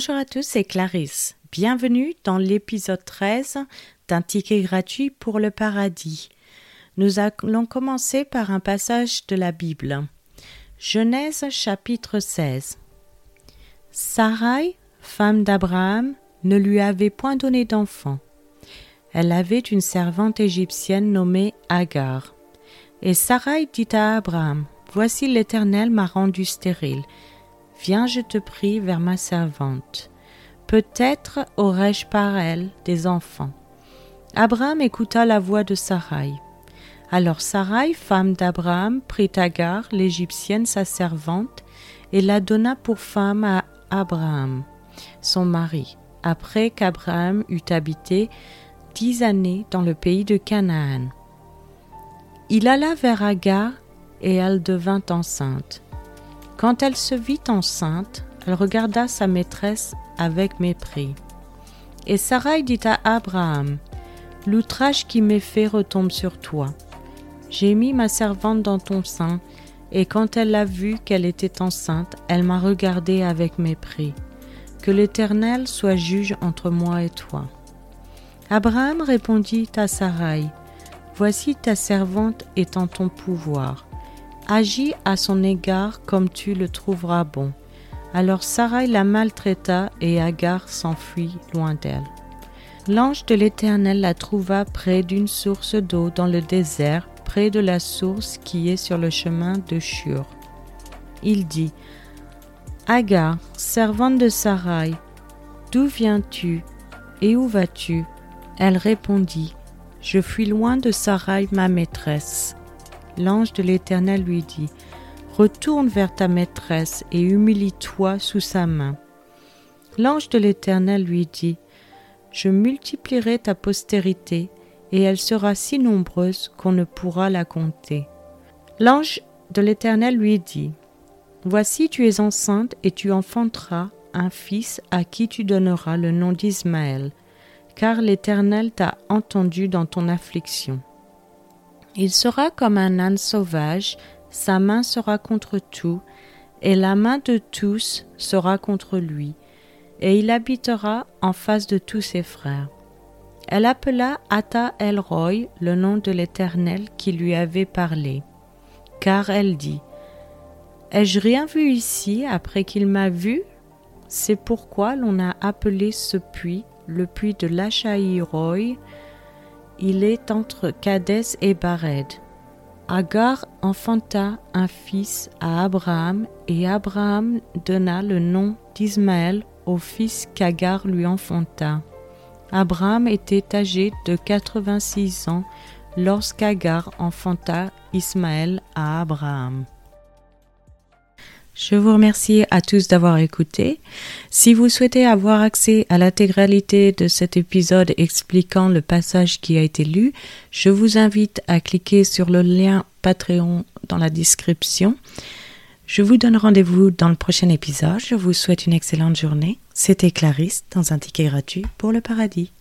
Bonjour à tous, c'est Clarisse. Bienvenue dans l'épisode 13 d'un ticket gratuit pour le paradis. Nous allons commencer par un passage de la Bible. Genèse chapitre 16. Sarai, femme d'Abraham, ne lui avait point donné d'enfant. Elle avait une servante égyptienne nommée Agar. Et Sarai dit à Abraham, Voici l'Éternel m'a rendu stérile. Viens, je te prie, vers ma servante. Peut-être aurais-je par elle des enfants. Abraham écouta la voix de Sarai. Alors Sarai, femme d'Abraham, prit Agar, l'Égyptienne, sa servante, et la donna pour femme à Abraham, son mari, après qu'Abraham eut habité dix années dans le pays de Canaan. Il alla vers Agar et elle devint enceinte. Quand elle se vit enceinte, elle regarda sa maîtresse avec mépris. Et Sarai dit à Abraham, L'outrage qui m'est fait retombe sur toi. J'ai mis ma servante dans ton sein, et quand elle a vu qu'elle était enceinte, elle m'a regardé avec mépris. Que l'Éternel soit juge entre moi et toi. Abraham répondit à Sarai, Voici ta servante est en ton pouvoir. Agis à son égard comme tu le trouveras bon. Alors Sarai la maltraita et Agar s'enfuit loin d'elle. L'ange de l'Éternel la trouva près d'une source d'eau dans le désert, près de la source qui est sur le chemin de Shur. Il dit Agar, servante de Sarai, d'où viens-tu et où vas-tu? Elle répondit Je fuis loin de Sarai, ma maîtresse. L'ange de l'Éternel lui dit Retourne vers ta maîtresse et humilie-toi sous sa main. L'ange de l'Éternel lui dit Je multiplierai ta postérité, et elle sera si nombreuse qu'on ne pourra la compter. L'ange de l'Éternel lui dit Voici, tu es enceinte et tu enfanteras un fils à qui tu donneras le nom d'Ismaël, car l'Éternel t'a entendu dans ton affliction. Il sera comme un âne sauvage sa main sera contre tout, et la main de tous sera contre lui, et il habitera en face de tous ses frères. Elle appela Ata El Roy le nom de l'Éternel qui lui avait parlé, car elle dit Ai-je rien vu ici après qu'il m'a vu? C'est pourquoi l'on a appelé ce puits le puits de l'Achaï Roy. Il est entre Cadès et Bared. Agar enfanta un fils à Abraham, et Abraham donna le nom d'Ismaël au fils qu'Agar lui enfanta. Abraham était âgé de 86 ans lorsqu'Agar enfanta Ismaël à Abraham. Je vous remercie à tous d'avoir écouté. Si vous souhaitez avoir accès à l'intégralité de cet épisode expliquant le passage qui a été lu, je vous invite à cliquer sur le lien Patreon dans la description. Je vous donne rendez-vous dans le prochain épisode. Je vous souhaite une excellente journée. C'était Clarisse dans un ticket gratuit pour le paradis.